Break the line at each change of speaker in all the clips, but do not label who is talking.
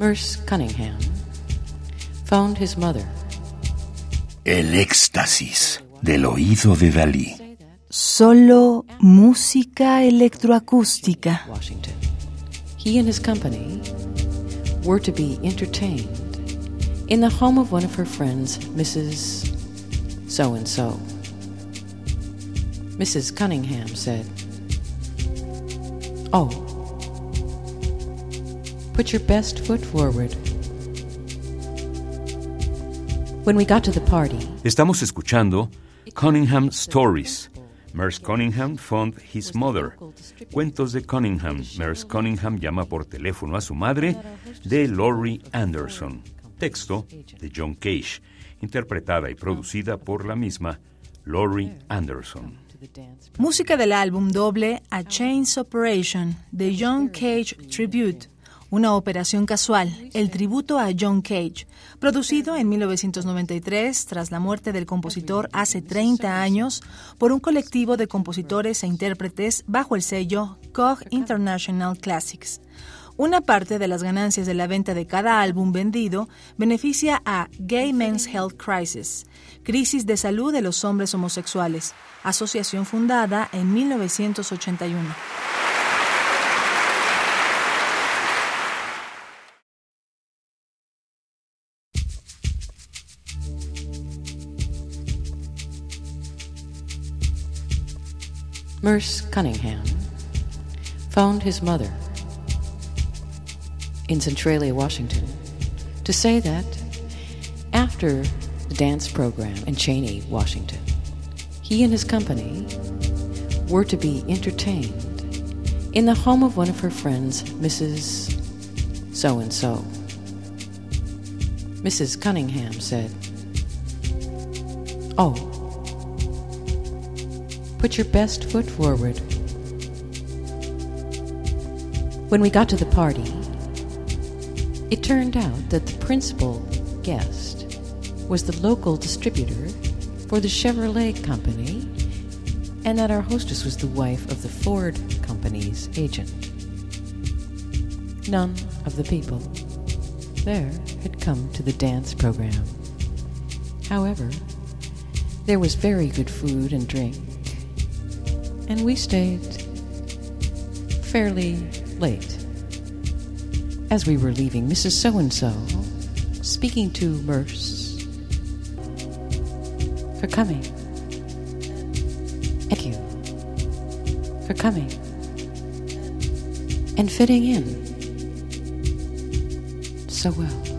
Merce Cunningham phoned his mother.
El éxtasis del oído de Dalí.
Solo música electroacústica.
Washington. He and his company were to be entertained in the home of one of her friends, Mrs. So and so. Mrs. Cunningham said, Oh, put your best foot forward. When we got to the party,
Estamos escuchando Cunningham Stories. Merce Cunningham found his mother. Cuentos de Cunningham. Merce Cunningham llama por teléfono a su madre de Laurie Anderson. Texto de John Cage, interpretada y producida por la misma Laurie Anderson.
Música del álbum doble A Chains Operation de John Cage Tribute, una operación casual, el tributo a John Cage, producido en 1993 tras la muerte del compositor hace 30 años por un colectivo de compositores e intérpretes bajo el sello Koch International Classics. Una parte de las ganancias de la venta de cada álbum vendido beneficia a Gay Men's Health Crisis, Crisis de Salud de los Hombres Homosexuales, asociación fundada en 1981.
Merce Cunningham phoned his mother in Centralia, Washington, to say that after the dance program in Cheney, Washington, he and his company were to be entertained in the home of one of her friends, Mrs. So and so. Mrs. Cunningham said, Oh, put your best foot forward. When we got to the party, it turned out that the principal guest was the local distributor for the Chevrolet Company, and that our hostess was the wife of the Ford Company's agent. None of the people there had come to the dance program. However, there was very good food and drink, and we stayed fairly late. As we were leaving, Mrs. So and so, speaking to Merce, for coming. Thank you for coming and fitting in so well.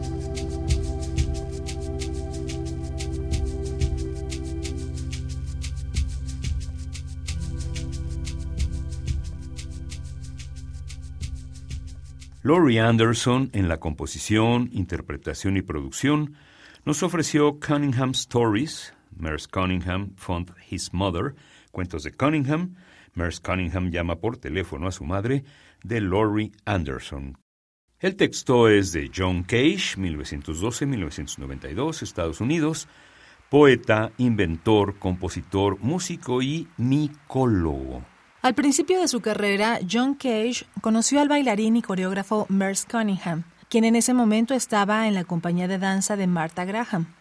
Laurie Anderson, en la composición, interpretación y producción, nos ofreció Cunningham Stories, Merce Cunningham found his mother, cuentos de Cunningham, Merce Cunningham llama por teléfono a su madre, de Laurie Anderson. El texto es de John Cage, 1912-1992, Estados Unidos, poeta, inventor, compositor, músico y micólogo.
Al principio de su carrera, John Cage conoció al bailarín y coreógrafo Merce Cunningham, quien en ese momento estaba en la compañía de danza de Martha Graham.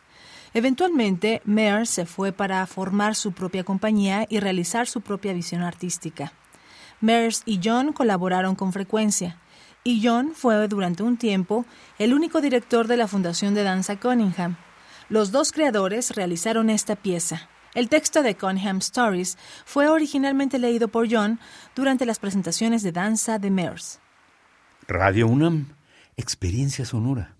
Eventualmente, Merce se fue para formar su propia compañía y realizar su propia visión artística. Merce y John colaboraron con frecuencia, y John fue durante un tiempo el único director de la Fundación de Danza Cunningham. Los dos creadores realizaron esta pieza. El texto de Cunningham Stories fue originalmente leído por John durante las presentaciones de danza de Merce.
Radio UNAM, experiencia sonora.